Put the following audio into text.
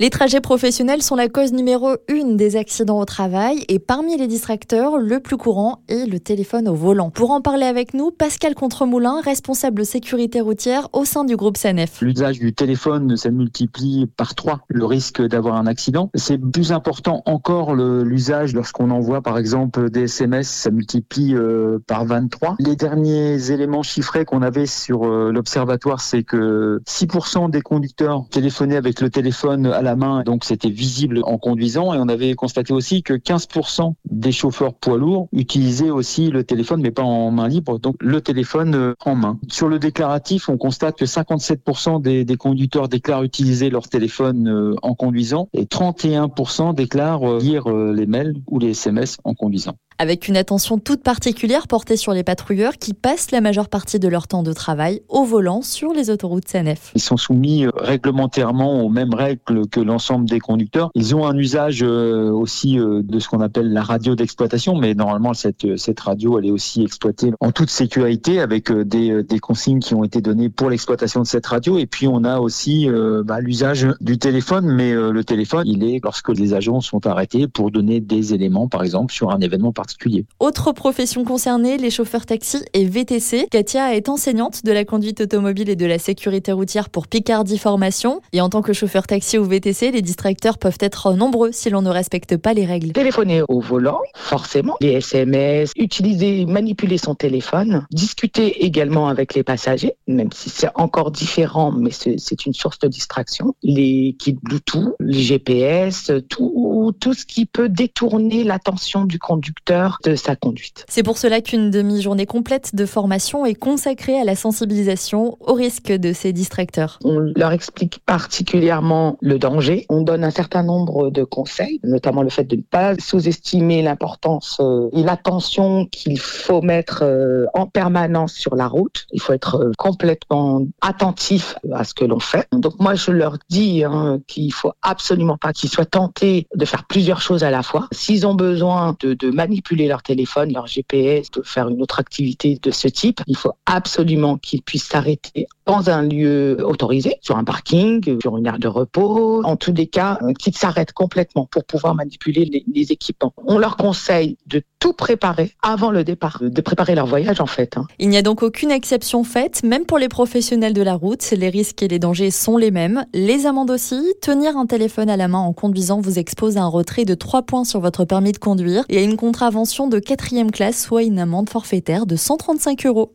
Les trajets professionnels sont la cause numéro une des accidents au travail et parmi les distracteurs, le plus courant est le téléphone au volant. Pour en parler avec nous, Pascal Contremoulin, responsable sécurité routière au sein du groupe SANEF. L'usage du téléphone, ça multiplie par trois le risque d'avoir un accident. C'est plus important encore l'usage lorsqu'on envoie par exemple des SMS, ça multiplie euh, par 23. Les derniers éléments chiffrés qu'on avait sur euh, l'observatoire, c'est que 6% des conducteurs téléphonaient avec le téléphone à la main, donc c'était visible en conduisant. Et on avait constaté aussi que 15% des chauffeurs poids lourds utilisaient aussi le téléphone, mais pas en main libre, donc le téléphone euh, en main. Sur le déclaratif, on constate que 57% des, des conducteurs déclarent utiliser leur téléphone euh, en conduisant et 31% déclarent euh, lire les mails ou les SMS en conduisant avec une attention toute particulière portée sur les patrouilleurs qui passent la majeure partie de leur temps de travail au volant sur les autoroutes CNF. Ils sont soumis réglementairement aux mêmes règles que l'ensemble des conducteurs. Ils ont un usage aussi de ce qu'on appelle la radio d'exploitation, mais normalement cette, cette radio elle est aussi exploitée en toute sécurité avec des, des consignes qui ont été données pour l'exploitation de cette radio. Et puis on a aussi bah, l'usage du téléphone, mais le téléphone il est lorsque les agents sont arrêtés pour donner des éléments, par exemple sur un événement particulier autre profession concernée, les chauffeurs taxi et VTC. Katia est enseignante de la conduite automobile et de la sécurité routière pour Picardie Formation. Et en tant que chauffeur taxi ou VTC, les distracteurs peuvent être nombreux si l'on ne respecte pas les règles. Téléphoner au volant, forcément. Les SMS, utiliser, manipuler son téléphone. Discuter également avec les passagers, même si c'est encore différent, mais c'est une source de distraction. Les kits Bluetooth, les GPS, tout, tout ce qui peut détourner l'attention du conducteur de sa conduite. C'est pour cela qu'une demi-journée complète de formation est consacrée à la sensibilisation au risque de ces distracteurs. On leur explique particulièrement le danger. On donne un certain nombre de conseils, notamment le fait de ne pas sous-estimer l'importance euh, et l'attention qu'il faut mettre euh, en permanence sur la route. Il faut être euh, complètement attentif à ce que l'on fait. Donc moi, je leur dis hein, qu'il faut absolument pas qu'ils soient tentés de faire plusieurs choses à la fois. S'ils ont besoin de, manipuler leur téléphone, leur GPS, de faire une autre activité de ce type, il faut absolument qu'ils puissent s'arrêter dans un lieu autorisé, sur un parking, sur une aire de repos, en tous les cas, qu'ils s'arrêtent complètement pour pouvoir manipuler les, équipements. Conseille de tout préparer avant le départ, de préparer leur voyage en fait. Hein. Il n'y a donc aucune exception faite, même pour les professionnels de la route. Les risques et les dangers sont les mêmes. Les amendes aussi. Tenir un téléphone à la main en conduisant vous expose à un retrait de 3 points sur votre permis de conduire et à une contravention de quatrième classe, soit une amende forfaitaire de 135 euros.